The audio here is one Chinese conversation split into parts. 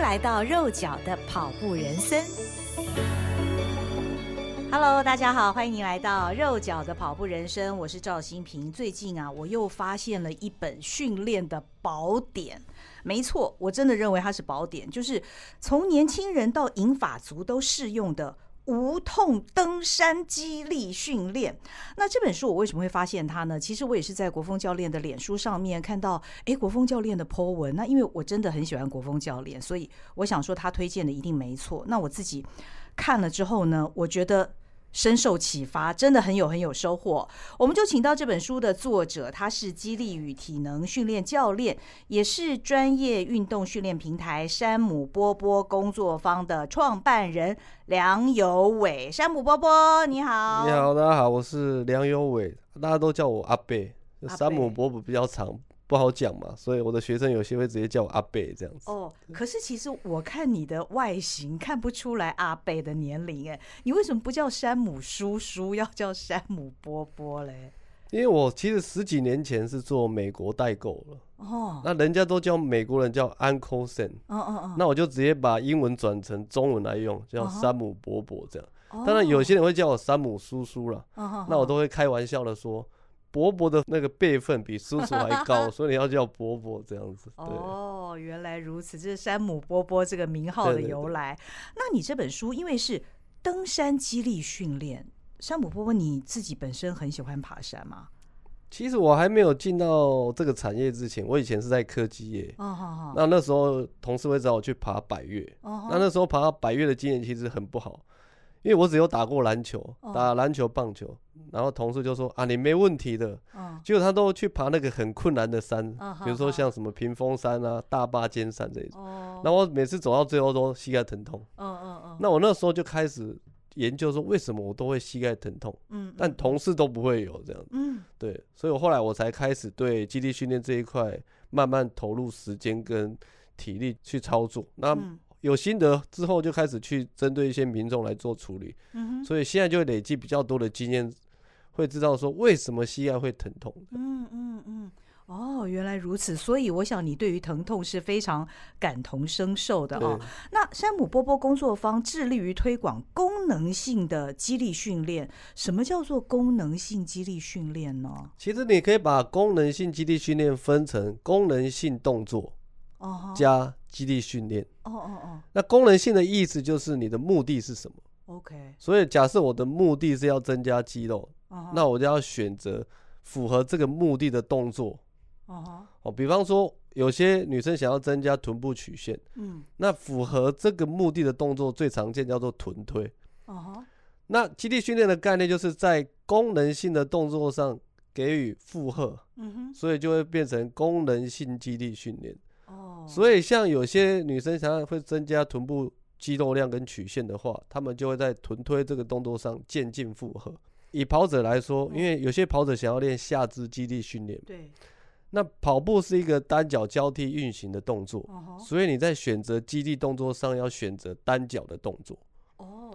来到肉脚的跑步人生。Hello，大家好，欢迎来到肉脚的跑步人生，我是赵新平。最近啊，我又发现了一本训练的宝典。没错，我真的认为它是宝典，就是从年轻人到银发族都适用的。无痛登山激励训练。那这本书我为什么会发现它呢？其实我也是在国风教练的脸书上面看到，哎，国风教练的 po 文。那因为我真的很喜欢国风教练，所以我想说他推荐的一定没错。那我自己看了之后呢，我觉得。深受启发，真的很有很有收获。我们就请到这本书的作者，他是激励与体能训练教练，也是专业运动训练平台山姆波波工作坊的创办人梁有伟。山姆波波，你好！你好，大家好，我是梁有伟，大家都叫我阿伯。山姆波波比较长。不好讲嘛，所以我的学生有些会直接叫我阿贝这样子。哦，可是其实我看你的外形看不出来阿贝的年龄，哎，你为什么不叫山姆叔叔，要叫山姆波波嘞？因为我其实十几年前是做美国代购了。哦，那人家都叫美国人叫 Uncle Sam。哦哦哦，那我就直接把英文转成中文来用，叫山姆伯伯这样。哦，当然有些人会叫我山姆叔叔了。哦，那我都会开玩笑的说。伯伯的那个辈分比叔叔还高，所以你要叫伯伯这样子。哦，原来如此，这是山姆波波这个名号的由来。对对对。那你这本书因为是登山激励训练，山姆波波你自己本身很喜欢爬山吗？其实我还没有进到这个产业之前，我以前是在科技业。哦好好。那那时候同事会找我去爬百岳。哦。那那时候爬百岳的经验其实很不好。因为我只有打过篮球，打篮球、棒球，然后同事就说啊，你没问题的。结果他都去爬那个很困难的山，比如说像什么屏风山啊、大巴尖山这一种。那我每次走到最后都膝盖疼痛。那我那时候就开始研究说，为什么我都会膝盖疼痛？但同事都不会有这样嗯。对，所以我后来我才开始对基地训练这一块慢慢投入时间跟体力去操作。那有心得之后，就开始去针对一些民众来做处理，嗯，所以现在就累积比较多的经验，会知道说为什么膝盖会疼痛。嗯嗯嗯，哦，原来如此，所以我想你对于疼痛是非常感同身受的哦。那山姆波波工作坊致力于推广功能性的肌力训练，什么叫做功能性肌力训练呢？其实你可以把功能性肌力训练分成功能性动作。加肌力训练。哦哦哦。那功能性的意思就是你的目的是什么？OK。所以假设我的目的是要增加肌肉，那我就要选择符合这个目的的动作。哦，比方说有些女生想要增加臀部曲线，嗯，那符合这个目的的动作最常见叫做臀推。哦。那肌力训练的概念就是在功能性的动作上给予负荷，嗯哼，所以就会变成功能性肌力训练。所以，像有些女生想要会增加臀部肌肉量跟曲线的话，她们就会在臀推这个动作上渐进负荷。以跑者来说，因为有些跑者想要练下肢肌力训练，对，那跑步是一个单脚交替运行的动作，所以你在选择肌力动作上要选择单脚的动作。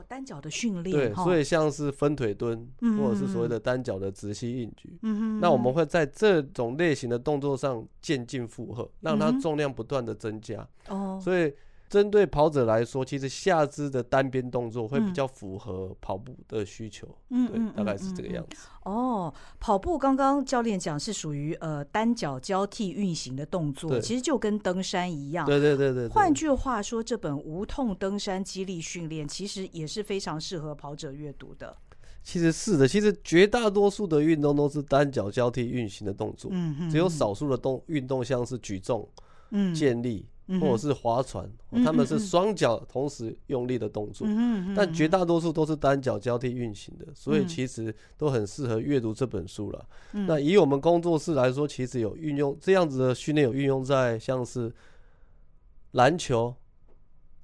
单脚的训练，对，所以像是分腿蹲，或者是所谓的单脚的直膝硬举，嗯，那我们会在这种类型的动作上渐进负荷，让它重量不断的增加，哦，所以。针对跑者来说，其实下肢的单边动作会比较符合跑步的需求。嗯，对，大概是这个样子。哦，跑步刚刚教练讲是属于呃单脚交替运行的动作，其实就跟登山一样。对对对对。换句话说，这本无痛登山肌力训练其实也是非常适合跑者阅读的。其实是的，其实绝大多数的运动都是单脚交替运行的动作。嗯嗯。只有少数的动运动像是举重、嗯，健力。或者是划船，嗯、他们是双脚同时用力的动作，嗯、但绝大多数都是单脚交替运行的，所以其实都很适合阅读这本书了。嗯、那以我们工作室来说，其实有运用这样子的训练，有运用在像是篮球、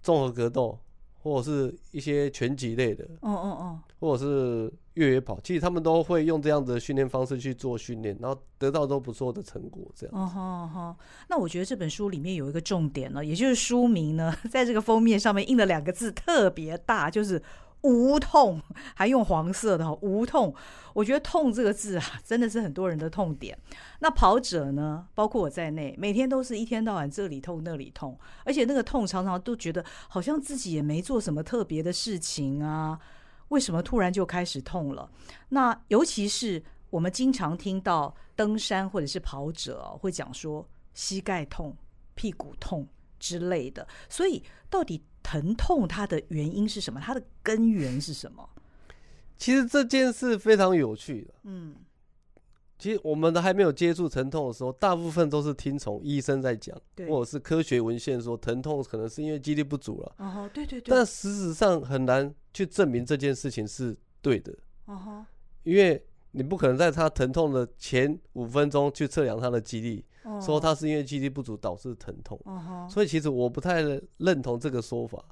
综合格斗。或者是一些拳击类的，哦哦哦，或者是越野跑，其实他们都会用这样子的训练方式去做训练，然后得到都不错的成果。这样，哦哦哦，那我觉得这本书里面有一个重点呢，也就是书名呢，在这个封面上面印了两个字特别大，就是无痛，还用黄色的无痛。我觉得“痛”这个字啊，真的是很多人的痛点。那跑者呢，包括我在内，每天都是一天到晚这里痛那里痛，而且那个痛常常都觉得好像自己也没做什么特别的事情啊，为什么突然就开始痛了？那尤其是我们经常听到登山或者是跑者会讲说膝盖痛、屁股痛之类的，所以到底？疼痛它的原因是什么？它的根源是什么？其实这件事非常有趣的。嗯，其实我们都还没有接触疼痛的时候，大部分都是听从医生在讲，或者是科学文献说疼痛可能是因为肌力不足了。哦，对对对。但事实上很难去证明这件事情是对的。哦，因为你不可能在他疼痛的前五分钟去测量他的肌力。说他是因为肌力不足导致疼痛，所以其实我不太认同这个说法。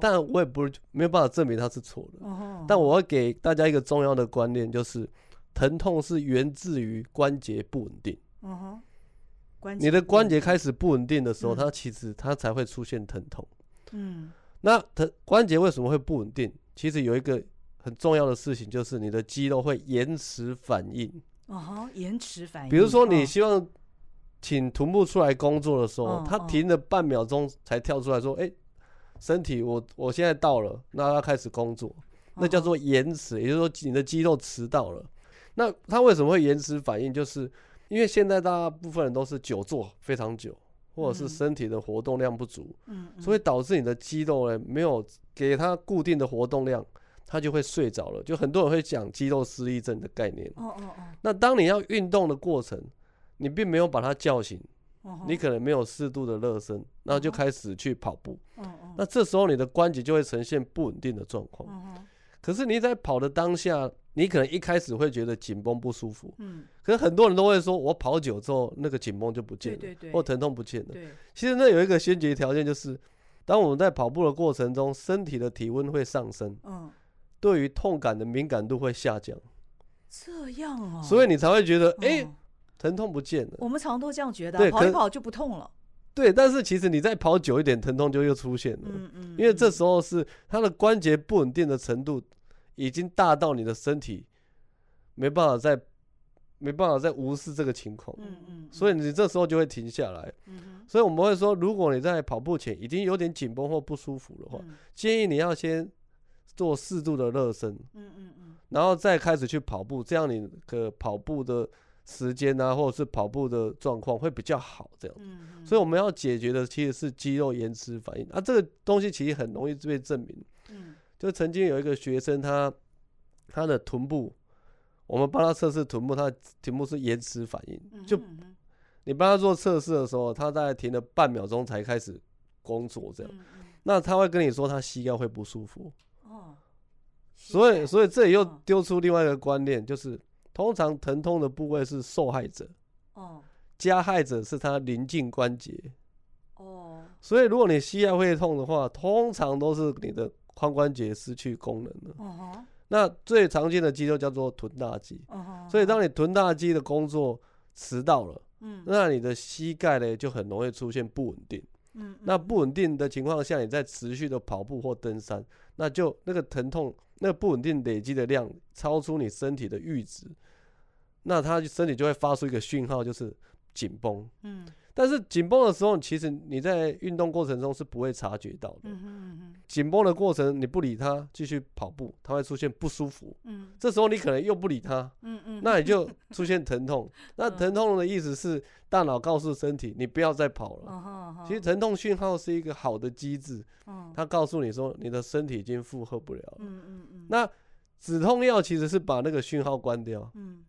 但我也不没有办法证明他是错的。但我要给大家一个重要的观念，就是疼痛是源自于关节不稳定。你的关节开始不稳定的时候，它其实它才会出现疼痛。那疼关节为什么会不稳定？其实有一个很重要的事情，就是你的肌肉会延迟反应。延迟反应。比如说你希望。请臀部出来工作的时候，他停了半秒钟才跳出来说：“哎，身体，我我现在到了，那他开始工作，那叫做延迟，也就是说你的肌肉迟到了。那他为什么会延迟反应？就是因为现在大部分人都是久坐非常久，或者是身体的活动量不足，所以导致你的肌肉呢没有给他固定的活动量，他就会睡着了。就很多人会讲肌肉失忆症的概念。哦哦哦那当你要运动的过程。你并没有把他叫醒，你可能没有适度的热身，然后就开始去跑步。那这时候你的关节就会呈现不稳定的状况。可是你在跑的当下，你可能一开始会觉得紧绷不舒服。可是很多人都会说，我跑久之后那个紧绷就不见了，或疼痛不见了。其实那有一个先决条件，就是当我们在跑步的过程中，身体的体温会上升，对于痛感的敏感度会下降。这样啊，所以你才会觉得，哎。疼痛不见了，我们常都这样觉得，跑一跑就不痛了。对，但是其实你再跑久一点，疼痛就又出现了。嗯嗯，因为这时候是它的关节不稳定的程度已经大到你的身体没办法再没办法再无视这个情况。嗯嗯，所以你这时候就会停下来。嗯，所以我们会说，如果你在跑步前已经有点紧绷或不舒服的话，建议你要先做适度的热身。嗯嗯嗯，然后再开始去跑步，这样你的跑步的。时间啊，或者是跑步的状况会比较好，这样。所以我们要解决的其实是肌肉延迟反应啊，这个东西其实很容易被证明。嗯。就曾经有一个学生，他他的臀部，我们帮他测试臀部，他的臀部是延迟反应。就你帮他做测试的时候，他大概停了半秒钟才开始工作，这样。那他会跟你说他膝盖会不舒服。哦。所以，所以这里又丢出另外一个观念，就是。通常疼痛的部位是受害者，哦，加害者是他临近关节，哦，所以如果你膝盖会痛的话，通常都是你的髋关节失去功能了，哦，那最常见的肌肉叫做臀大肌，哦，所以当你臀大肌的工作迟到了，嗯，那你的膝盖呢就很容易出现不稳定，嗯，那不稳定的情况下，你在持续的跑步或登山，那就那个疼痛，那个不稳定累积的量超出你身体的阈值。那他身体就会发出一个讯号，就是紧绷。嗯，但是紧绷的时候，其实你在运动过程中是不会察觉到的。嗯嗯绷的过程，你不理他，继续跑步，它会出现不舒服。嗯。这时候你可能又不理他。嗯嗯。那你就出现疼痛。那疼痛的意思是大脑告诉身体，你不要再跑了。其实疼痛讯号是一个好的机制。它告诉你说，你的身体已经负荷不了了。嗯嗯嗯。那止痛药其实是把那个讯号关掉。嗯。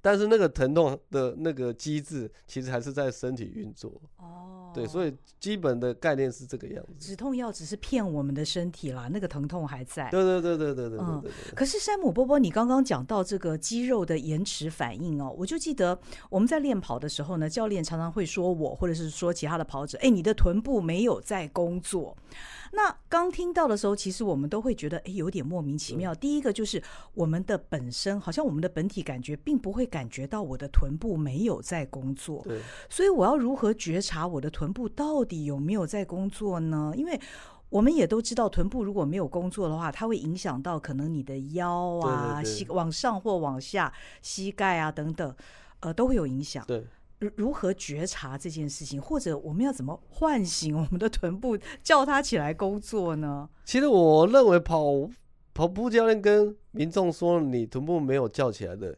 但是那个疼痛的那个机制，其实还是在身体运作。哦，对，所以基本的概念是这个样子。止痛药只是骗我们的身体啦，那个疼痛还在。对对对对对对对，对。可是山姆波波，你刚刚讲到这个肌肉的延迟反应哦，我就记得我们在练跑的时候呢，教练常常会说我，或者是说其他的跑者，哎，你的臀部没有在工作。那刚听到的时候，其实我们都会觉得，哎，有点莫名其妙。第一个就是我们的本身，好像我们的本体感觉并不会感觉到我的臀部没有在工作。对。所以我要如何觉察我的臀部到底有没有在工作呢？因为我们也都知道，臀部如果没有工作的话，它会影响到可能你的腰啊、膝往上或往下、膝盖啊等等，呃，都会有影响。对，如何觉察这件事情，或者我们要怎么唤醒我们的臀部，叫它起来工作呢？其实我认为跑跑步教练跟民众说你臀部没有叫起来的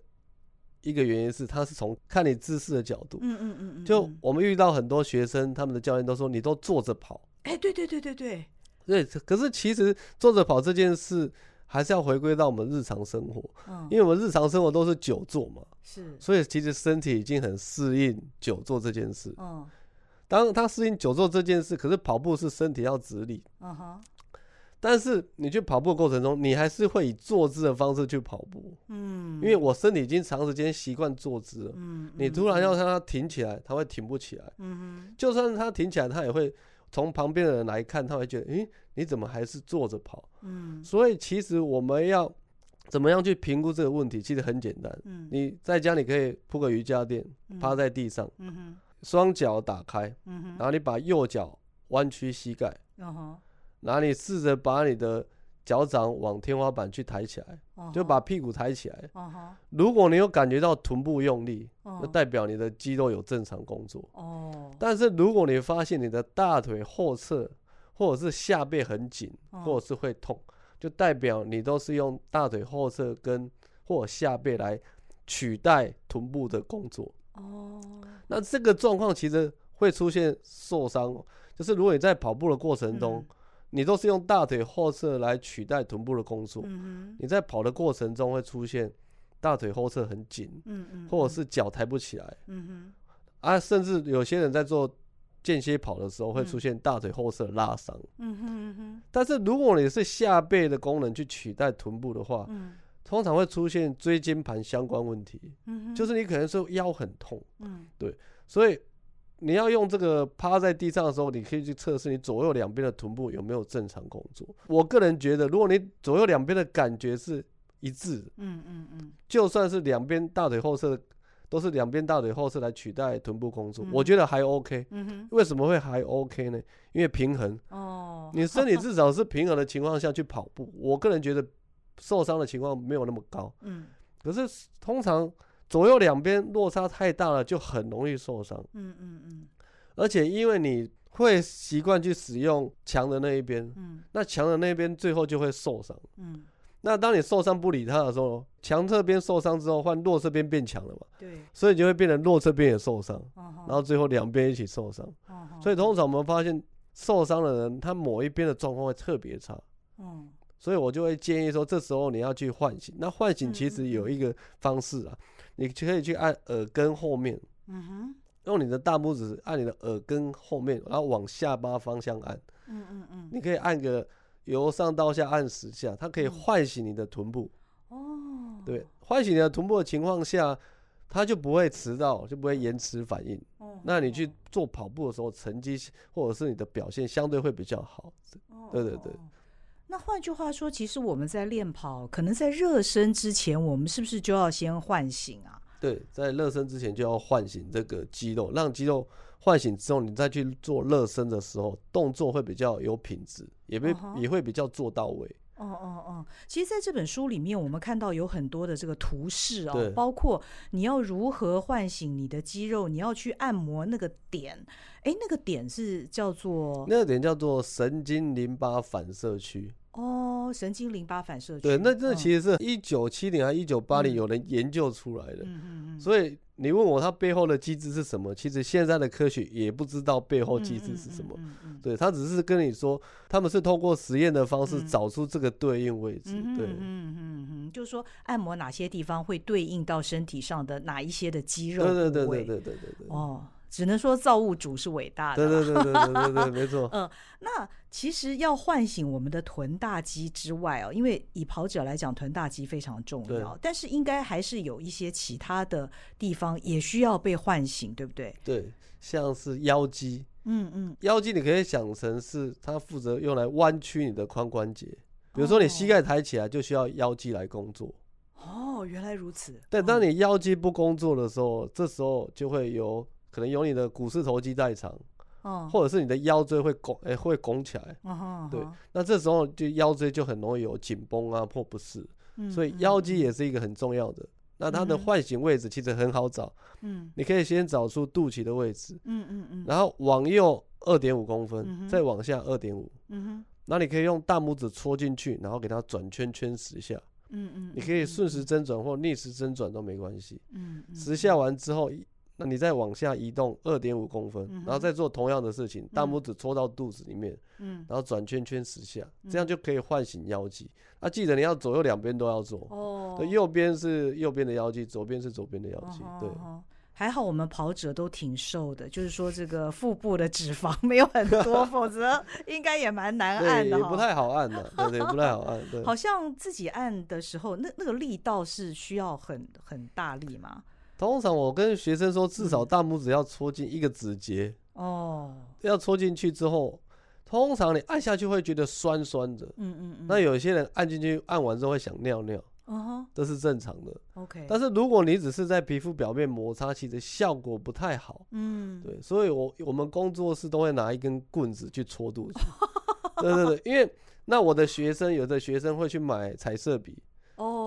一个原因是，他是从看你姿势的角度。嗯嗯嗯嗯。就我们遇到很多学生，他们的教练都说你都坐着跑。哎，对对对对对。对，可是其实坐着跑这件事还是要回归到我们日常生活，嗯，因为我们日常生活都是久坐嘛，是，所以其实身体已经很适应久坐这件事，嗯，当他适应久坐这件事，可是跑步是身体要直立，嗯哼，但是你去跑步的过程中，你还是会以坐姿的方式去跑步，嗯，因为我身体已经长时间习惯坐姿了，嗯，你突然要让它挺起来，它会挺不起来，嗯哼，就算它挺起来，它也会。从旁边的人来看，他会觉得，诶，你怎么还是坐着跑？嗯，所以其实我们要怎么样去评估这个问题？其实很简单。嗯，你在家你可以铺个瑜伽垫，趴在地上，嗯哼，双脚打开，嗯哼，然后你把右脚弯曲膝盖，然后你试着把你的。脚掌往天花板去抬起来，uh. 就把屁股抬起来。Uh. 如果你有感觉到臀部用力，那、uh. 代表你的肌肉有正常工作。Uh huh. 但是如果你发现你的大腿后侧或者是下背很紧，或者是会痛，就代表你都是用大腿后侧跟或者下背来取代臀部的工作。Uh huh. 那这个状况其实会出现受伤，就是如果你在跑步的过程中。Uh. 你都是用大腿后侧来取代臀部的工作，嗯、哼你在跑的过程中会出现大腿后侧很紧，嗯嗯，或者是脚抬不起来，嗯哼，啊，甚至有些人在做间歇跑的时候会出现大腿后侧拉伤，嗯哼嗯哼。但是如果你是下背的功能去取代臀部的话，嗯、通常会出现椎间盘相关问题，嗯哼，就是你可能是腰很痛，嗯，对，所以。你要用这个趴在地上的时候，你可以去测试你左右两边的臀部有没有正常工作。我个人觉得，如果你左右两边的感觉是一致的，嗯嗯嗯，就算是两边大腿后侧都是两边大腿后侧来取代臀部工作，我觉得还 OK。嗯哼，为什么会还 OK 呢？因为平衡。哦，你身体至少是平衡的情况下去跑步，我个人觉得受伤的情况没有那么高。嗯，可是通常。左右两边落差太大了，就很容易受伤。嗯嗯嗯。而且因为你会习惯去使用强的那一边，嗯，那强的那一边最后就会受伤。嗯。那当你受伤不理他的时候，强侧边受伤之后，换弱侧边变强了嘛？对。所以就会变成弱侧边也受伤，然后最后两边一起受伤。所以通常我们发现受伤的人，他某一边的状况会特别差。嗯。所以我就会建议说，这时候你要去唤醒。那唤醒其实有一个方式啊。你可以去按耳根后面，嗯哼，用你的大拇指按你的耳根后面，然后往下巴方向按，嗯嗯嗯，你可以按个由上到下按十下，它可以唤醒你的臀部，哦，对，唤醒你的臀部的情况下，它就不会迟到，就不会延迟反应，哦，那你去做跑步的时候，成绩或者是你的表现相对会比较好，对对对。那换句话说，其实我们在练跑，可能在热身之前，我们是不是就要先唤醒啊？对，在热身之前就要唤醒这个肌肉，让肌肉唤醒之后，你再去做热身的时候，动作会比较有品质，也被、uh huh. 也会比较做到位。哦哦哦，其实在这本书里面，我们看到有很多的这个图示啊、哦，包括你要如何唤醒你的肌肉，你要去按摩那个点，哎，那个点是叫做那个点叫做神经淋巴反射区。哦，神经淋巴反射区。对，那这其实是一九七零还一九八零有人研究出来的。嗯嗯嗯。所以你问我它背后的机制是什么？其实现在的科学也不知道背后机制是什么。嗯嗯。对，他只是跟你说，他们是通过实验的方式找出这个对应位置。对。嗯嗯嗯，就是说按摩哪些地方会对应到身体上的哪一些的肌肉。对对对对对对对。哦。只能说造物主是伟大的。对对对对对对对，没错。嗯，那其实要唤醒我们的臀大肌之外哦，因为以跑者来讲，臀大肌非常重要，但是应该还是有一些其他的地方也需要被唤醒，对不对？对，像是腰肌。嗯嗯，腰肌你可以想成是它负责用来弯曲你的髋关节，比如说你膝盖抬起来就需要腰肌来工作。哦，原来如此。对，当你腰肌不工作的时候，这时候就会有。可能有你的股四头肌代偿，哦，或者是你的腰椎会拱，哎、欸，会拱起来，哦、对，那这时候就腰椎就很容易有紧绷啊或不适，嗯、所以腰肌也是一个很重要的。嗯、那它的唤醒位置其实很好找，嗯，你可以先找出肚脐的位置，嗯嗯嗯，然后往右二点五公分，嗯、再往下二点五，嗯哼，那你可以用大拇指戳进去，然后给它转圈圈十下，嗯嗯，你可以顺时针转或逆时针转都没关系，嗯，十下完之后。那你再往下移动二点五公分，然后再做同样的事情，大拇指戳到肚子里面，然后转圈圈十下，这样就可以唤醒腰肌。那记得你要左右两边都要做哦。对，右边是右边的腰肌，左边是左边的腰肌。对，还好我们跑者都挺瘦的，就是说这个腹部的脂肪没有很多，否则应该也蛮难按的，也不太好按的，对对，不太好按。对，好像自己按的时候，那那个力道是需要很很大力吗？通常我跟学生说，至少大拇指要戳进一个指节哦，要戳进去之后，通常你按下去会觉得酸酸的，嗯嗯嗯。那有些人按进去，按完之后会想尿尿，哦，这是正常的。OK。但是如果你只是在皮肤表面摩擦，其实效果不太好。嗯，对。所以我我们工作室都会拿一根棍子去戳肚子。对对对，因为那我的学生，有的学生会去买彩色笔。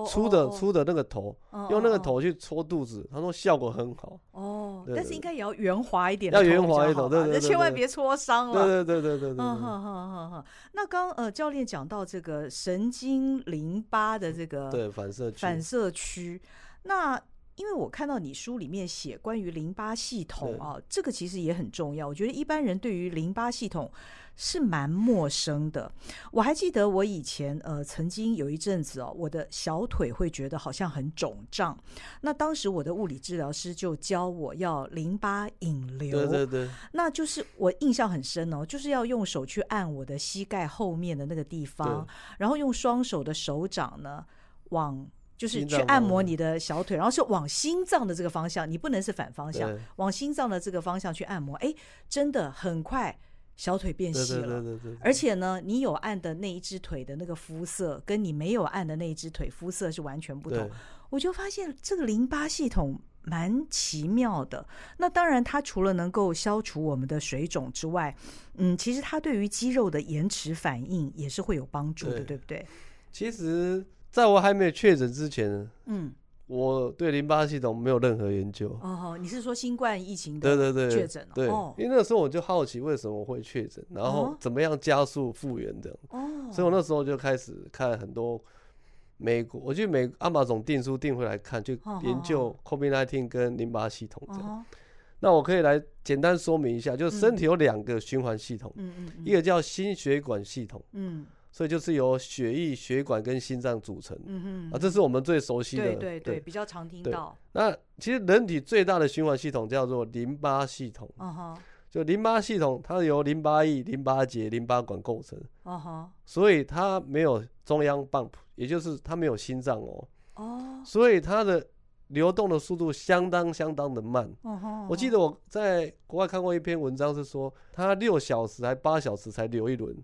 哦，粗的粗的那个头，用那个头去搓肚子，他说效果很好。哦，但是应该也要圆滑一点，要圆滑一点，对对对，千万别搓伤了。对对对对对。嗯哼哼哼哼。那刚呃教练讲到这个神经淋巴的这个对反射区反射区，那因为我看到你书里面写关于淋巴系统啊，这个其实也很重要。我觉得一般人对于淋巴系统。是蛮陌生的。我还记得我以前呃曾经有一阵子哦，我的小腿会觉得好像很肿胀。那当时我的物理治疗师就教我要淋巴引流。对对对。那就是我印象很深哦，就是要用手去按我的膝盖后面的那个地方，然后用双手的手掌呢往就是去按摩你的小腿，然后是往心脏的这个方向，你不能是反方向，往心脏的这个方向去按摩。哎，真的很快。小腿变细了，而且呢，你有按的那一只腿的那个肤色，跟你没有按的那一只腿肤色是完全不同。我就发现这个淋巴系统蛮奇妙的。那当然，它除了能够消除我们的水肿之外，嗯，其实它对于肌肉的延迟反应也是会有帮助的，对，对不对？其实，在我还没有确诊之前，嗯。我对淋巴系统没有任何研究。哦，你是说新冠疫情的确诊？对对对，对，因为那个时候我就好奇为什么会确诊，然后怎么样加速复原的。哦，所以我那时候就开始看很多美国，我去美 Amazon 订书订回来看，就研究 COVID-19 跟淋巴系统的。那我可以来简单说明一下，就是身体有两个循环系统，一个叫心血管系统，嗯。所以就是由血液、血管跟心脏组成，嗯哼，啊，这是我们最熟悉的，对对对，比较常听到。那其实人体最大的循环系统叫做淋巴系统，嗯哼，就淋巴系统它由淋巴液、淋巴结、淋巴管构成，嗯哼，所以它没有中央 pump，也就是它没有心脏哦，哦，所以它的流动的速度相当相当的慢，嗯哼，我记得我在国外看过一篇文章是说，它六小时还八小时才流一轮。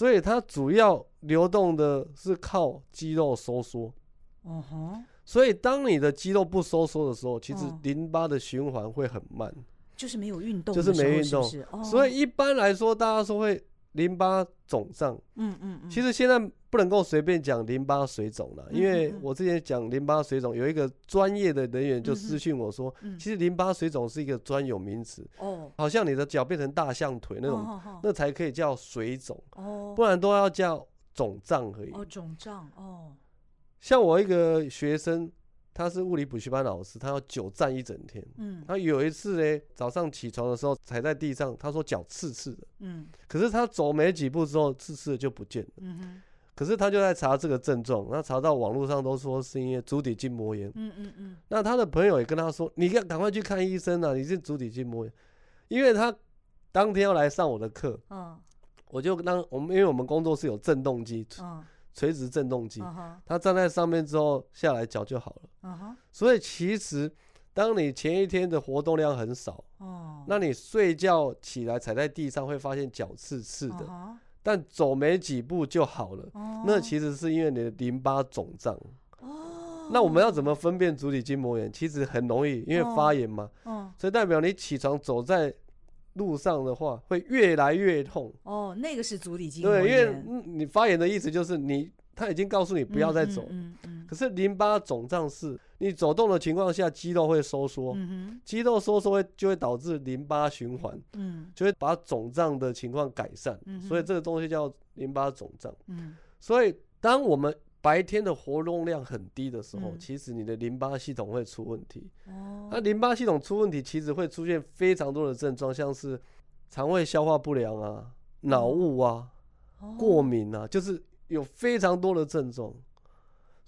所以它主要流动的是靠肌肉收缩，嗯哼。所以当你的肌肉不收缩的时候，其实淋巴的循环会很慢，就是没有运动，就是没运动。所以一般来说，大家说会。淋巴肿胀，嗯嗯嗯，其实现在不能够随便讲淋巴水肿了，因为我之前讲淋巴水肿，有一个专业的人员就私讯我说，其实淋巴水肿是一个专有名词，哦，好像你的脚变成大象腿那种，那才可以叫水肿，哦，不然都要叫肿胀而已。哦，肿胀，哦，像我一个学生。他是物理补习班老师，他要久站一整天。嗯，他有一次呢，早上起床的时候踩在地上，他说脚刺刺的。嗯，可是他走没几步之后，刺刺的就不见了。嗯哼，可是他就在查这个症状，那查到网络上都说是因为足底筋膜炎。嗯嗯嗯。那他的朋友也跟他说，你要赶快去看医生啊，你是足底筋膜炎。因为他当天要来上我的课。嗯，我就当我们，因为我们工作室有震动机。嗯。垂直振动机，它站在上面之后下来脚就好了。所以其实当你前一天的活动量很少，那你睡觉起来踩在地上会发现脚刺刺的，但走没几步就好了。那其实是因为你的淋巴肿胀。那我们要怎么分辨足底筋膜炎？其实很容易，因为发炎嘛。所以代表你起床走在路上的话，会越来越痛。哦，那个是足底筋膜炎。对，因为你发炎的意思就是你他已经告诉你不要再走。嗯嗯，嗯。可是淋巴肿胀是，你走动的情况下，肌肉会收缩。嗯哼。肌肉收缩会就会导致淋巴循环。嗯。就会把肿胀的情况改善。嗯。所以这个东西叫淋巴肿胀。嗯。所以当我们白天的活动量很低的时候，嗯、其实你的淋巴系统会出问题。哦，那淋巴系统出问题，其实会出现非常多的症状，像是肠胃消化不良啊、脑雾啊、哦、过敏啊，就是有非常多的症状。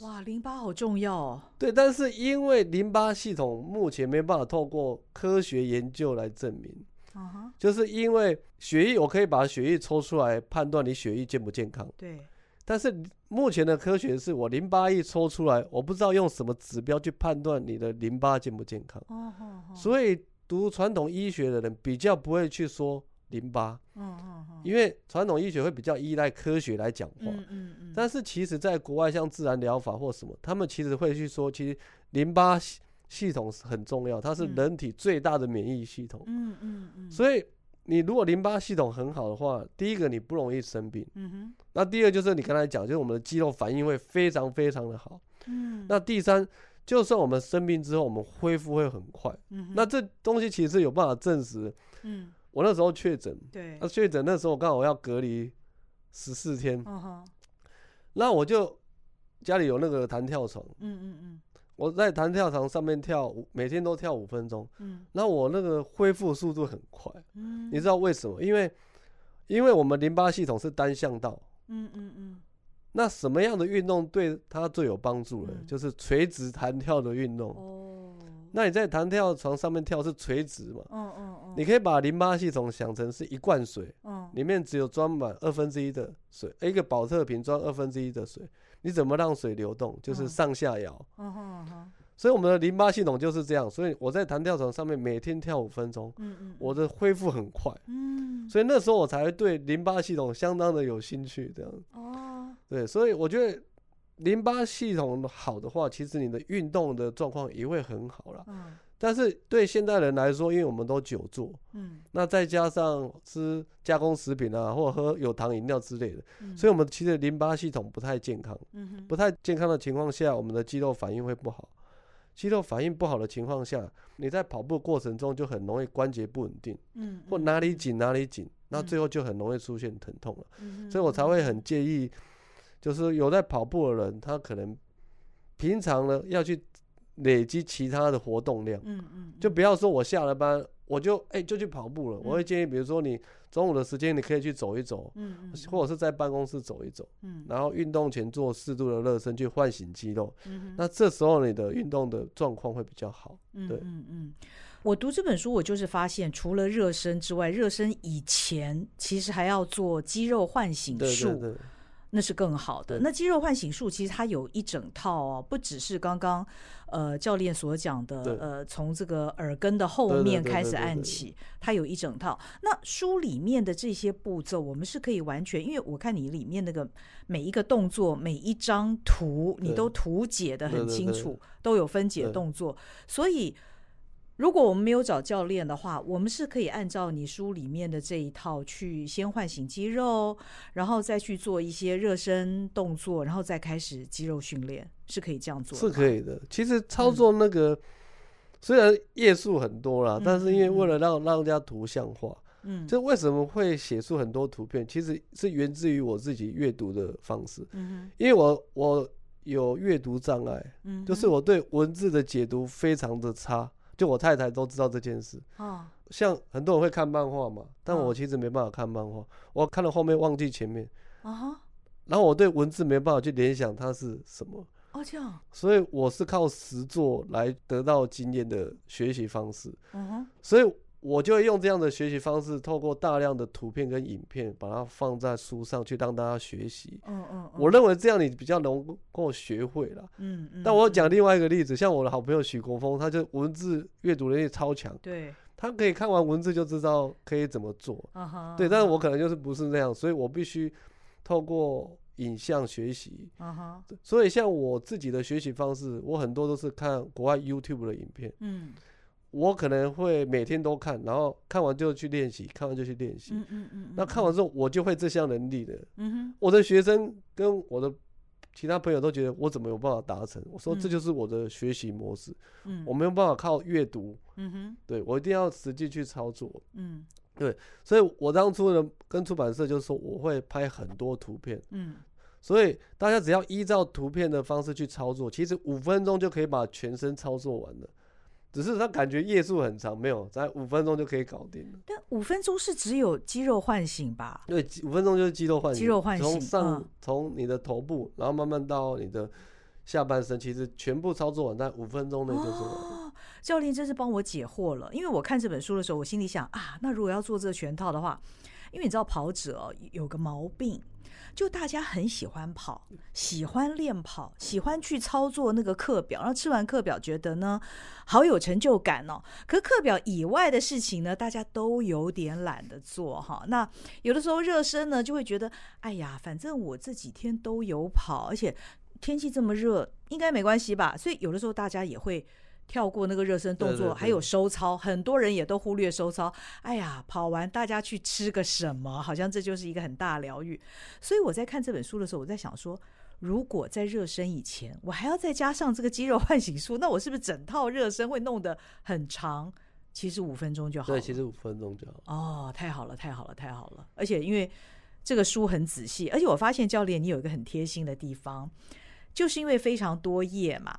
哇，淋巴好重要哦。对，但是因为淋巴系统目前没办法透过科学研究来证明。哦、就是因为血液，我可以把血液抽出来判断你血液健不健康。对。但是目前的科学是我淋巴一抽出来，我不知道用什么指标去判断你的淋巴健不健康。哦哦哦。所以读传统医学的人比较不会去说淋巴。哦哦哦。因为传统医学会比较依赖科学来讲话。嗯嗯嗯。但是其实在国外像自然疗法或什么，他们其实会去说，其实淋巴系统是很重要，它是人体最大的免疫系统。嗯嗯嗯。所以。你如果淋巴系统很好的话，第一个你不容易生病，嗯哼。那第二就是你刚才讲，就是我们的肌肉反应会非常非常的好，嗯。那第三，就算我们生病之后，我们恢复会很快，嗯哼。那这东西其实有办法证实，嗯。我那时候确诊，对。那确诊那时候刚好要隔离十四天，嗯哼。那我就家里有那个弹跳床，嗯嗯嗯。我在弹跳床上面跳，每天都跳五分钟。嗯，那我那个恢复速度很快。嗯，你知道为什么？因为，因为我们淋巴系统是单向道。嗯嗯嗯。那什么样的运动对它最有帮助呢？就是垂直弹跳的运动。哦。那你在弹跳床上面跳是垂直嘛？嗯嗯嗯。你可以把淋巴系统想成是一罐水。嗯。里面只有装满二分之一的水，一个保特瓶装二分之一的水。你怎么让水流动？就是上下摇。嗯哼哼。所以我们的淋巴系统就是这样。所以我在弹跳床上面每天跳五分钟。嗯嗯。我的恢复很快。嗯。所以那时候我才会对淋巴系统相当的有兴趣，这样。哦。对，所以我觉得淋巴系统好的话，其实你的运动的状况也会很好了。嗯。但是对现代人来说，因为我们都久坐，嗯，那再加上吃加工食品啊，或者喝有糖饮料之类的，嗯，所以我们其实淋巴系统不太健康，不太健康的情况下，我们的肌肉反应会不好。肌肉反应不好的情况下，你在跑步过程中就很容易关节不稳定，嗯，或哪里紧哪里紧，那最后就很容易出现疼痛了。嗯，所以我才会很介意，就是有在跑步的人，他可能平常呢要去。累积其他的活动量，嗯嗯，就不要说我下了班我就哎、欸、就去跑步了。我会建议，比如说你中午的时间你可以去走一走，嗯嗯，或者是在办公室走一走，嗯，然后运动前做适度的热身去唤醒肌肉，嗯，那这时候你的运动的状况会比较好，对，嗯嗯。我读这本书，我就是发现，除了热身之外，热身以前其实还要做肌肉唤醒术。对对对。那是更好的。那肌肉唤醒术其实它有一整套哦，不只是刚刚呃教练所讲的，呃从这个耳根的后面开始按起，它有一整套。那书里面的这些步骤，我们是可以完全，因为我看你里面那个每一个动作、每一张图，你都图解的很清楚，都有分解动作，所以。如果我们没有找教练的话，我们是可以按照你书里面的这一套去先唤醒肌肉，然后再去做一些热身动作，然后再开始肌肉训练，是可以这样做的。是可以的。其实操作那个、嗯、虽然页数很多啦，但是因为为了让让人家图像化，嗯，这为什么会写出很多图片？其实是源自于我自己阅读的方式，嗯，因为我我有阅读障碍，嗯，就是我对文字的解读非常的差。就我太太都知道这件事。哦，像很多人会看漫画嘛，但我其实没办法看漫画，我看到后面忘记前面。啊，然后我对文字没办法去联想它是什么。哦，这样。所以我是靠实作来得到经验的学习方式。嗯哼。所以。我就会用这样的学习方式，透过大量的图片跟影片，把它放在书上去让大家学习。嗯嗯，我认为这样你比较能够学会了。嗯嗯。但我讲另外一个例子，像我的好朋友许国峰，他就文字阅读能力超强。对。他可以看完文字就知道可以怎么做。啊哈。对，但是我可能就是不是那样，所以我必须透过影像学习。啊哈。所以像我自己的学习方式，我很多都是看国外 YouTube 的影片。嗯。我可能会每天都看，然后看完就去练习，看完就去练习。嗯嗯嗯。那看完之后，我就会这项能力的。嗯哼。我的学生跟我的其他朋友都觉得我怎么有办法达成？我说这就是我的学习模式。嗯。我没有办法靠阅读。嗯哼。对，我一定要实际去操作。嗯。对，所以我当初呢跟出版社就是说，我会拍很多图片。嗯。所以大家只要依照图片的方式去操作，其实五分钟就可以把全身操作完了。只是他感觉夜数很长，没有在五分钟就可以搞定了。但五分钟是只有肌肉唤醒吧？对，五分钟就是肌肉唤醒。肌肉唤醒，从上从、嗯、你的头部，然后慢慢到你的下半身，其实全部操作完在五分钟内就做完了。哦，教练真是帮我解惑了。因为我看这本书的时候，我心里想啊，那如果要做这个全套的话，因为你知道跑者有个毛病。就大家很喜欢跑，喜欢练跑，喜欢去操作那个课表，然后吃完课表觉得呢好有成就感哦。可课表以外的事情呢，大家都有点懒得做哈。那有的时候热身呢，就会觉得哎呀，反正我这几天都有跑，而且天气这么热，应该没关系吧。所以有的时候大家也会。跳过那个热身动作，对对对，还有收操，很多人也都忽略收操。哎呀，跑完大家去吃个什么？好像这就是一个很大的疗愈。所以我在看这本书的时候，我在想说，如果在热身以前，我还要再加上这个肌肉唤醒术，那我是不是整套热身会弄得很长？其实五分钟就好。对，其实五分钟就好。哦，太好了，太好了，太好了！而且因为这个书很仔细，而且我发现教练你有一个很贴心的地方，就是因为非常多页嘛，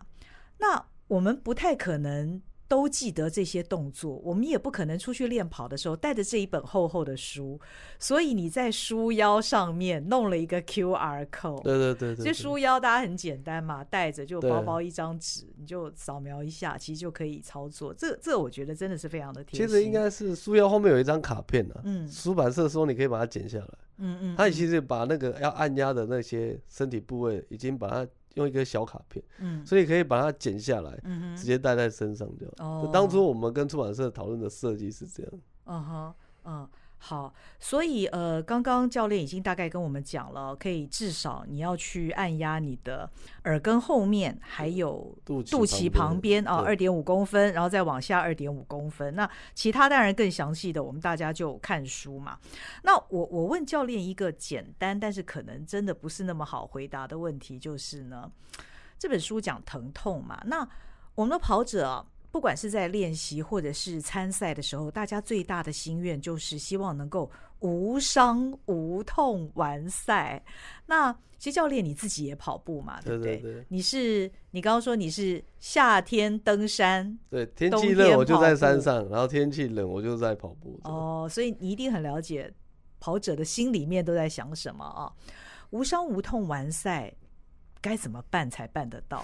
那。我们不太可能都记得这些动作，我们也不可能出去练跑的时候带着这一本厚厚的书，所以你在书腰上面弄了一个 QR code。对对对对，这书腰大家很简单嘛，带着就包包一张纸，你就扫描一下，其实就可以操作。这这我觉得真的是非常的贴心。其实应该是书腰后面有一张卡片呢、啊，嗯，出版社说你可以把它剪下来，嗯嗯，他其实把那个要按压的那些身体部位已经把它。用一个小卡片，嗯，所以可以把它剪下来，嗯，直接带在身上就。哦，当初我们跟出版社讨论的设计是这样。嗯哼，嗯。好，所以呃，刚刚教练已经大概跟我们讲了，可以至少你要去按压你的耳根后面，还有肚脐旁边啊，二点五公分，然后再往下二点五公分。那其他当然更详细的，我们大家就看书嘛。那我我问教练一个简单，但是可能真的不是那么好回答的问题，就是呢，这本书讲疼痛嘛，那我们的跑者啊。不管是在练习或者是参赛的时候，大家最大的心愿就是希望能够无伤无痛完赛。那其实教练你自己也跑步嘛，对不对？对对对，你是你刚刚说你是夏天登山，对，天气热我就在山上，然后天气冷我就在跑步。哦，所以你一定很了解跑者的心里面都在想什么啊？无伤无痛完赛该怎么办才办得到？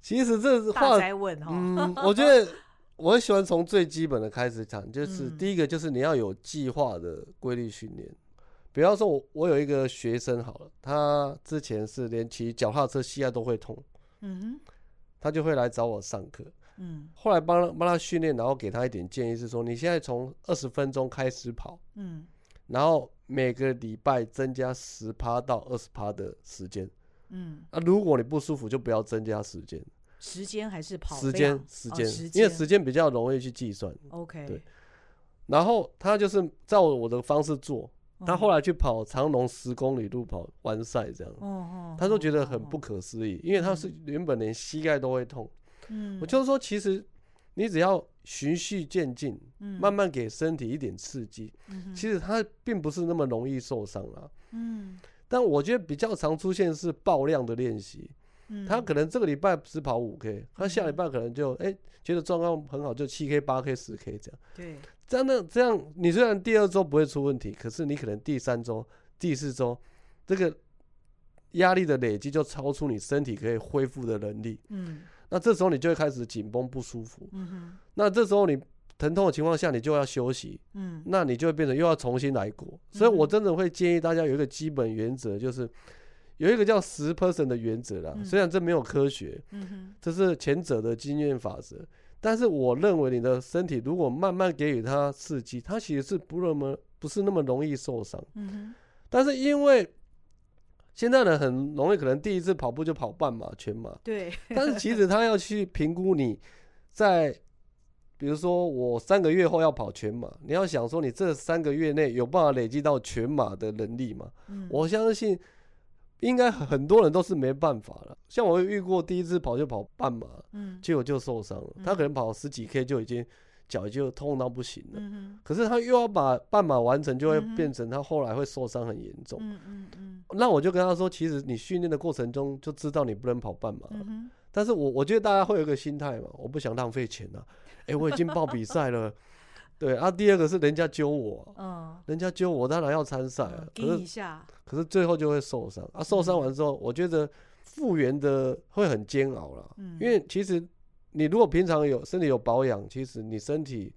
其实这是话，嗯，我觉得我很喜欢从最基本的开始讲，就是第一个就是你要有计划的规律训练。比方说，我我有一个学生好了，他之前是连骑脚踏车膝盖都会痛，嗯哼，他就会来找我上课，嗯，后来帮帮他训练，然后给他一点建议是说，你现在从二十分钟开始跑，嗯，然后每个礼拜增加十趴到二十趴的时间。嗯，啊，如果你不舒服，就不要增加时间。时间还是跑？时间，时间，因为时间比较容易去计算。OK。对。然后他就是照我的方式做，他后来去跑长龙十公里路跑完赛这样。哦，他都觉得很不可思议，因为他是原本连膝盖都会痛。嗯。我就是说，其实你只要循序渐进，慢慢给身体一点刺激，其实他并不是那么容易受伤啊。嗯。但我觉得比较常出现是爆量的练习，他可能这个礼拜只跑五 K，他下礼拜可能就哎、欸、觉得状况很好，就七 K、八 K、十 K 这样。对，这样呢，这样你虽然第二周不会出问题，可是你可能第三周、第四周这个压力的累积就超出你身体可以恢复的能力。嗯，那这时候你就会开始紧绷不舒服。嗯哼，那这时候你。疼痛的情况下，你就要休息，嗯，那你就会变成又要重新来过。所以我真的会建议大家有一个基本原则，就是有一个叫十 percent 的原则啦。虽然这没有科学，嗯，这是前者的经验法则，但是我认为你的身体如果慢慢给予它刺激，它其实是不那么不是那么容易受伤。嗯，但是因为现在人很容易可能第一次跑步就跑半马、全马，对，但是其实他要去评估你在。比如说我三个月后要跑全马，你要想说你这三个月内有办法累积到全马的能力吗？嗯，我相信应该很多人都是没办法了。像我遇过第一次跑就跑半马，嗯，结果就受伤了。他可能跑十几 K 就已经脚就痛到不行了。嗯，可是他又要把半马完成，就会变成他后来会受伤很严重。嗯嗯嗯。那我就跟他说，其实你训练的过程中就知道你不能跑半马了。但是我我觉得大家会有一个心态嘛，我不想浪费钱呐。哎，我已经报比赛了，对啊。第二个是人家揪我，嗯，人家揪我当然要参赛啊。可是，可是最后就会受伤啊。受伤完之后，我觉得复原的会很煎熬了。嗯，因为其实你如果平常有身体有保养，其实你身体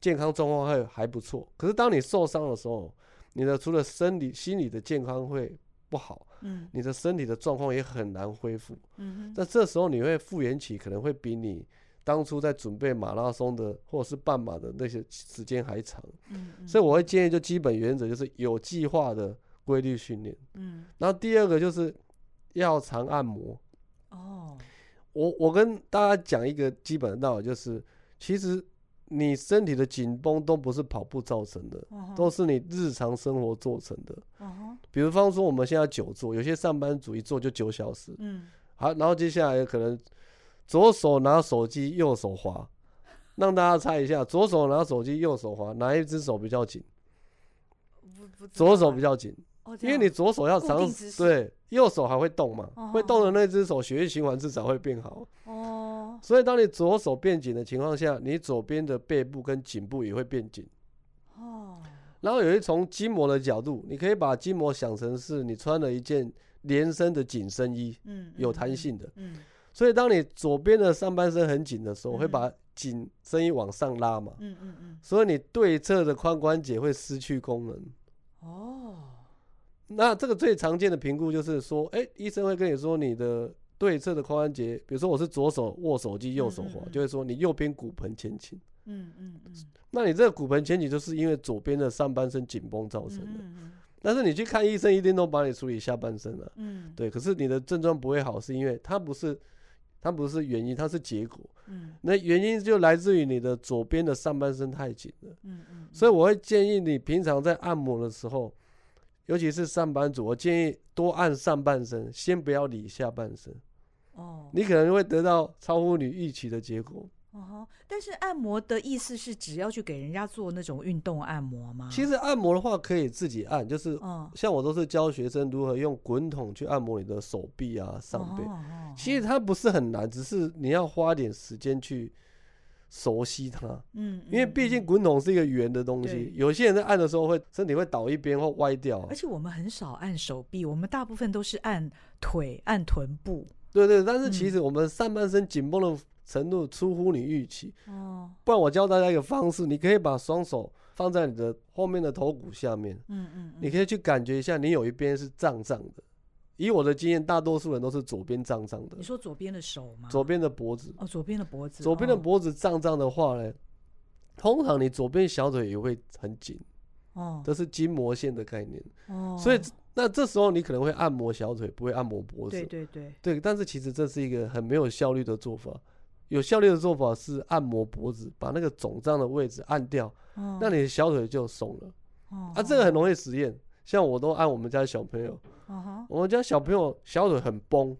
健康状况会还不错。可是当你受伤的时候，你的除了生理、心理的健康会不好。嗯，你的身体的状况也很难恢复。嗯哼，那这时候你会复原期可能会比你当初在准备马拉松的或者是半马的那些时间还长。嗯，所以我会建议，就基本原则就是有计划的规律训练。嗯，然后第二个就是要常按摩。哦，我我跟大家讲一个基本的道理，就是其实。你身体的紧绷都不是跑步造成的，都是你日常生活做成的。比如方说我们现在久坐，有些上班族一坐就九小时。嗯，好，然后接下来可能左手拿手机，右手滑，让大家猜一下，左手拿手机，右手滑，哪一只手比较紧？左手比较紧。因为你左手要长时对，右手还会动嘛，会动的那只手血液循环至少会变好。所以，当你左手变紧的情况下，你左边的背部跟颈部也会变紧。哦。然后，有一从筋膜的角度，你可以把筋膜想成是你穿了一件连身的紧身衣，嗯，有弹性的。嗯。所以，当你左边的上半身很紧的时候，会把紧声音往上拉嘛。嗯嗯嗯。所以，你对侧的髋关节会失去功能。哦。那这个最常见的评估就是说，哎，医生会跟你说你的。对侧的髋关节，比如说我是左手握手机，右手滑，就会说你右边骨盆前倾。嗯嗯嗯。那你这个骨盆前倾就是因为左边的上半身紧绷造成的。但是你去看医生，一定都帮你处理下半身了。嗯。对，可是你的症状不会好，是因为它不是，它不是原因，它是结果。嗯。那原因就来自于你的左边的上半身太紧了。嗯嗯。所以我会建议你平常在按摩的时候，尤其是上班族，我建议多按上半身，先不要理下半身。哦，你可能会得到超乎你预期的结果。哦，但是按摩的意思是只要去给人家做那种运动按摩吗？其实按摩的话可以自己按，就是像我都是教学生如何用滚筒去按摩你的手臂啊、上背。其实它不是很难，只是你要花点时间去熟悉它。嗯，因为毕竟滚筒是一个圆的东西，有些人在按的时候会身体会倒一边或歪掉。而且我们很少按手臂，我们大部分都是按腿、按臀部。对对，但是其实我们上半身紧绷的程度出乎你预期。哦，不然我教大家一个方式，你可以把双手放在你的后面的头骨下面。嗯嗯，你可以去感觉一下，你有一边是胀胀的。以我的经验，大多数人都是左边胀胀的。你说左边的手吗？左边的脖子。哦，左边的脖子。左边的脖子胀胀的话呢，通常你左边小腿也会很紧。哦，这是筋膜线的概念。哦，所以。那这时候你可能会按摩小腿，不会按摩脖子。对对对，对。但是其实这是一个很没有效率的做法。有效率的做法是按摩脖子，把那个肿胀的位置按掉，那你的小腿就松了。啊，这个很容易实验。像我都按我们家小朋友，我们家小朋友小腿很绷，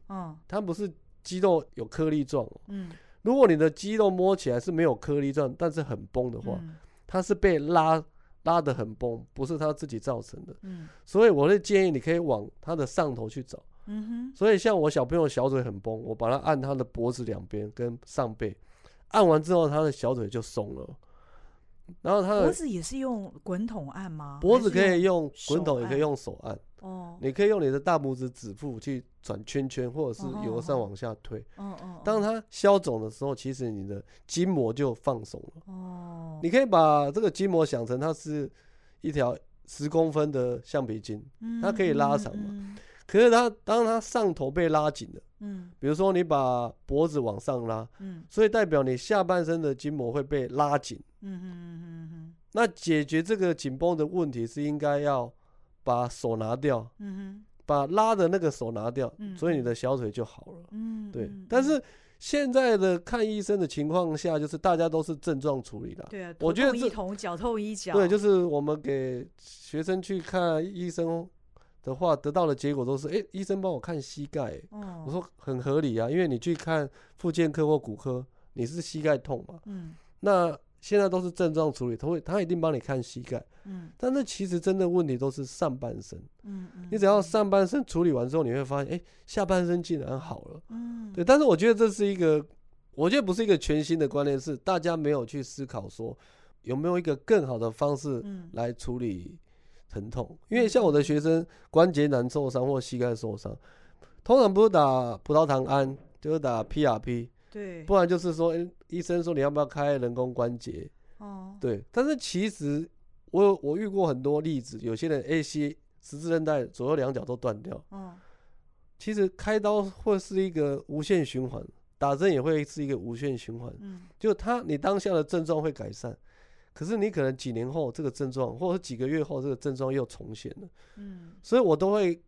他不是肌肉有颗粒状。嗯，如果你的肌肉摸起来是没有颗粒状，但是很崩的话，它是被拉。拉得很崩，不是他自己造成的。嗯，所以我会建议你可以往他的上头去找。嗯哼。所以像我小朋友小腿很崩，我把他按他的脖子两边跟上背，按完之后他的小腿就松了。然后他的脖子也是用滚筒按吗？脖子可以用滚筒，也可以用手按。哦，你可以用你的大拇指指腹去转圈圈，或者是由上往下推。哦哦。当它消肿的时候，其实你的筋膜就放松了。哦。你可以把这个筋膜想成它是一条十公分的橡皮筋，它可以拉长嘛。可是他当他上头被拉紧了，嗯，比如说你把脖子往上拉，嗯，所以代表你下半身的筋膜会被拉紧。嗯嗯嗯嗯嗯。那解决这个紧绷的问题是应该要。把手拿掉，嗯哼，把拉的那个手拿掉，嗯，所以你的小腿就好了，嗯，对。但是现在的看医生的情况下，就是大家都是症状处理的。对啊，我觉得一头脚痛医脚。对，就是我们给学生去看医生的话，得到的结果都是：哎、欸，医生帮我看膝盖。嗯，我说很合理啊，因为你去看复健科或骨科，你是膝盖痛嘛。嗯，那。现在都是症状处理，他会他一定帮你看膝盖，嗯，但是其实真的问题都是上半身，嗯，你只要上半身处理完之后，你会发现，哎，下半身竟然好了，嗯，对，但是我觉得这是一个，我觉得不是一个全新的观念，是大家没有去思考说有没有一个更好的方式来处理疼痛，因为像我的学生关节难受伤或膝盖受伤，通常不是打葡萄糖胺，就是打 PRP。对，不然就是说，欸，医生说你要不要开人工关节？哦，对，但是其实我有我遇过很多例子，有些人 AC 十字韧带左右两脚都断掉，哦，其实开刀会是一个无限循环，打针也会是一个无限循环，嗯，就他你当下的症状会改善，可是你可能几年后这个症状，或者几个月后这个症状又重现了，嗯，所以我都会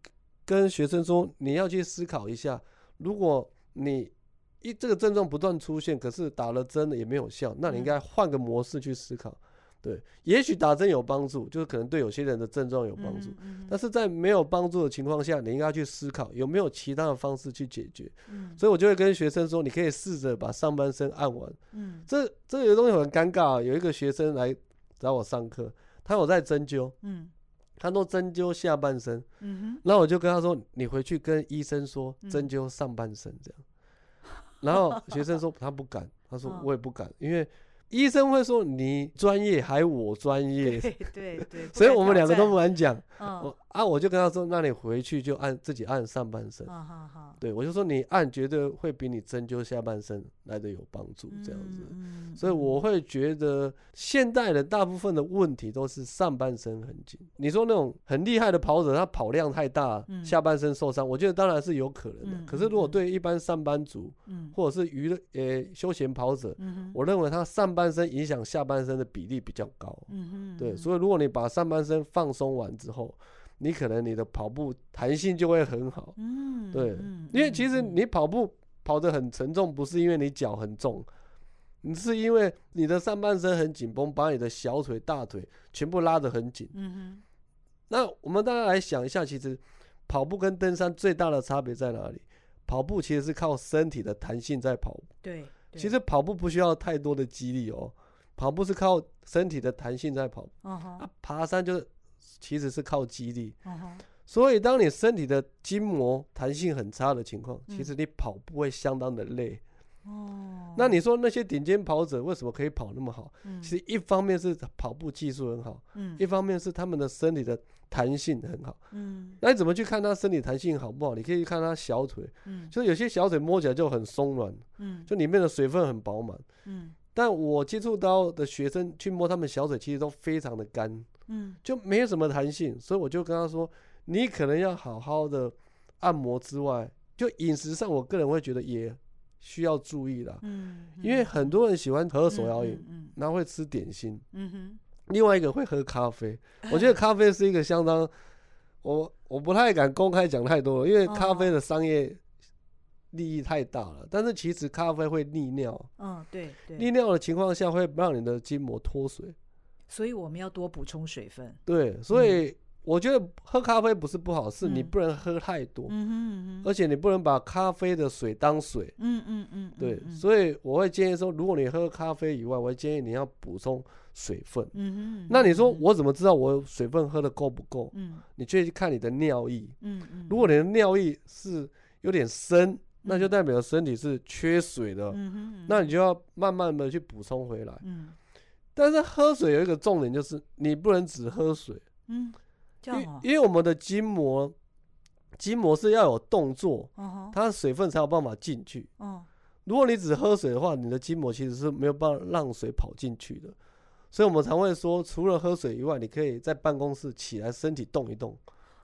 跟学生说，你要去思考一下，如果你一这个症状不断出现，可是打了针也没有效，那你应该换个模式去思考。对，也许打针有帮助，就是可能对有些人的症状有帮助，但是在没有帮助的情况下，你应该去思考有没有其他的方式去解决。所以我就会跟学生说，你可以试着把上半身按完。这这有个东西很尴尬，啊有一个学生来找我上课，他有在针灸，嗯他都针灸下半身，嗯然后我就跟他说，你回去跟医生说针灸上半身这样。然后学生说他不敢，他说我也不敢，因为医生会说你专业还我专业，对对对，所以我们两个都不敢讲。我啊，我就跟他说，那你回去就按自己按上半身。好好好。对，我就说你按绝对会比你针灸下半身来的有帮助，这样子。所以我会觉得现代的大部分的问题都是上半身很紧。你说那种很厉害的跑者，他跑量太大，下半身受伤，我觉得当然是有可能的。可是如果对一般上班族，或者是娱乐呃休闲跑者，我认为他上半身影响下半身的比例比较高。嗯对，所以如果你把上半身放松完之后，你可能你的跑步弹性就会很好，嗯，对，因为其实你跑步跑得很沉重，不是因为你脚很重，你是因为你的上半身很紧绷，把你的小腿、大腿全部拉得很紧。嗯哼。那我们大家来想一下，其实跑步跟登山最大的差别在哪里？跑步其实是靠身体的弹性在跑。对。其实跑步不需要太多的肌力哦，跑步是靠身体的弹性在跑。啊，爬山就是。其实是靠肌力，所以当你身体的筋膜弹性很差的情况，其实你跑步会相当的累。哦，那你说那些顶尖跑者为什么可以跑那么好？其实一方面是跑步技术很好，一方面是他们的身体的弹性很好。嗯，那你怎么去看他身体弹性好不好？你可以看他小腿，就是有些小腿摸起来就很松软，就里面的水分很饱满。嗯，但我接触到的学生去摸他们小腿，其实都非常的干。嗯，就没有什么弹性，所以我就跟他说，你可能要好好的按摩之外，就饮食上，我个人会觉得也需要注意啦。嗯，因为很多人喜欢喝手摇饮，然后会吃点心。嗯哼，另外一个会喝咖啡。我觉得咖啡是一个相当，我我不太敢公开讲太多了，因为咖啡的商业利益太大了。但是其实咖啡会利尿。嗯，对，利尿的情况下会让你的筋膜脱水。所以我们要多补充水分。对，所以我觉得喝咖啡不是不好，是你不能喝太多。嗯哼，而且你不能把咖啡的水当水。嗯嗯嗯。对，所以我会建议说，如果你喝咖啡以外，我会建议你要补充水分。嗯哼。那你说我怎么知道我水分喝的够不够？嗯。你就去看你的尿液。嗯嗯。如果你的尿液是有点深，那就代表身体是缺水的。嗯哼。那你就要慢慢的去补充回来。嗯。但是喝水有一个重点，就是你不能只喝水。嗯，因因为我们的筋膜，筋膜是要有动作，它的水分才有办法进去。如果你只喝水的话，你的筋膜其实是没有办法让水跑进去的。所以我们常会说，除了喝水以外，你可以在办公室起来，身体动一动。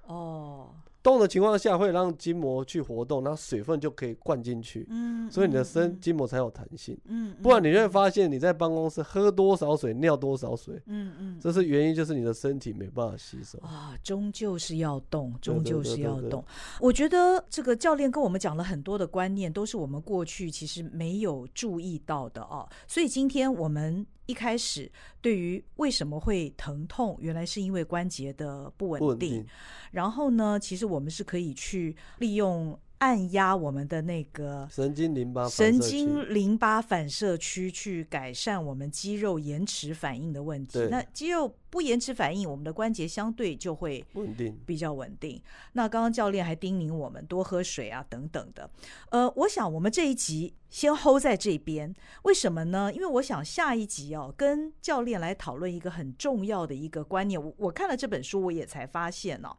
哦，动的情况下会让筋膜去活动，那水分就可以灌进去，嗯，所以你的身筋膜才有弹性，嗯，不然你就会发现你在办公室喝多少水尿多少水，嗯嗯，这是原因，就是你的身体没办法吸收。啊，终究是要动，终究是要动。我觉得这个教练跟我们讲了很多的观念，都是我们过去其实没有注意到的啊，所以今天我们。一开始对于为什么会疼痛，原来是因为关节的不稳定。稳定。然后呢，其实我们是可以去利用。按压我们的那个神经淋巴神经淋巴反射区，去改善我们肌肉延迟反应的问题。那肌肉不延迟反应，我们的关节相对就会稳定，比较稳定。那刚刚教练还叮咛我们多喝水啊，等等的。呃，我想我们这一集先 hold 在这边，为什么呢？因为我想下一集哦，跟教练来讨论一个很重要的一个观念。我我看了这本书，我也才发现哦。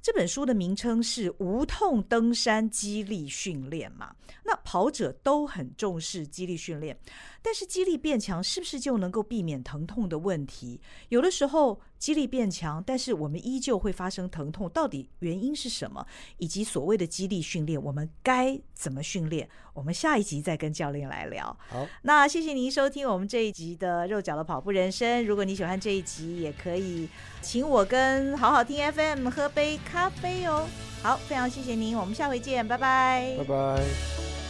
这本书的名称是《无痛登山激励训练》嘛？那跑者都很重视激励训练，但是激励变强是不是就能够避免疼痛的问题？有的时候肌力变强，但是我们依旧会发生疼痛，到底原因是什么？以及所谓的肌力训练，我们该怎么训练？我们下一集再跟教练来聊。好，那谢谢您收听我们这一集的肉脚的跑步人生。如果你喜欢这一集，也可以请我跟好好听 FM 喝杯咖啡哦。好，非常谢谢您，我们下回见，拜拜，拜拜。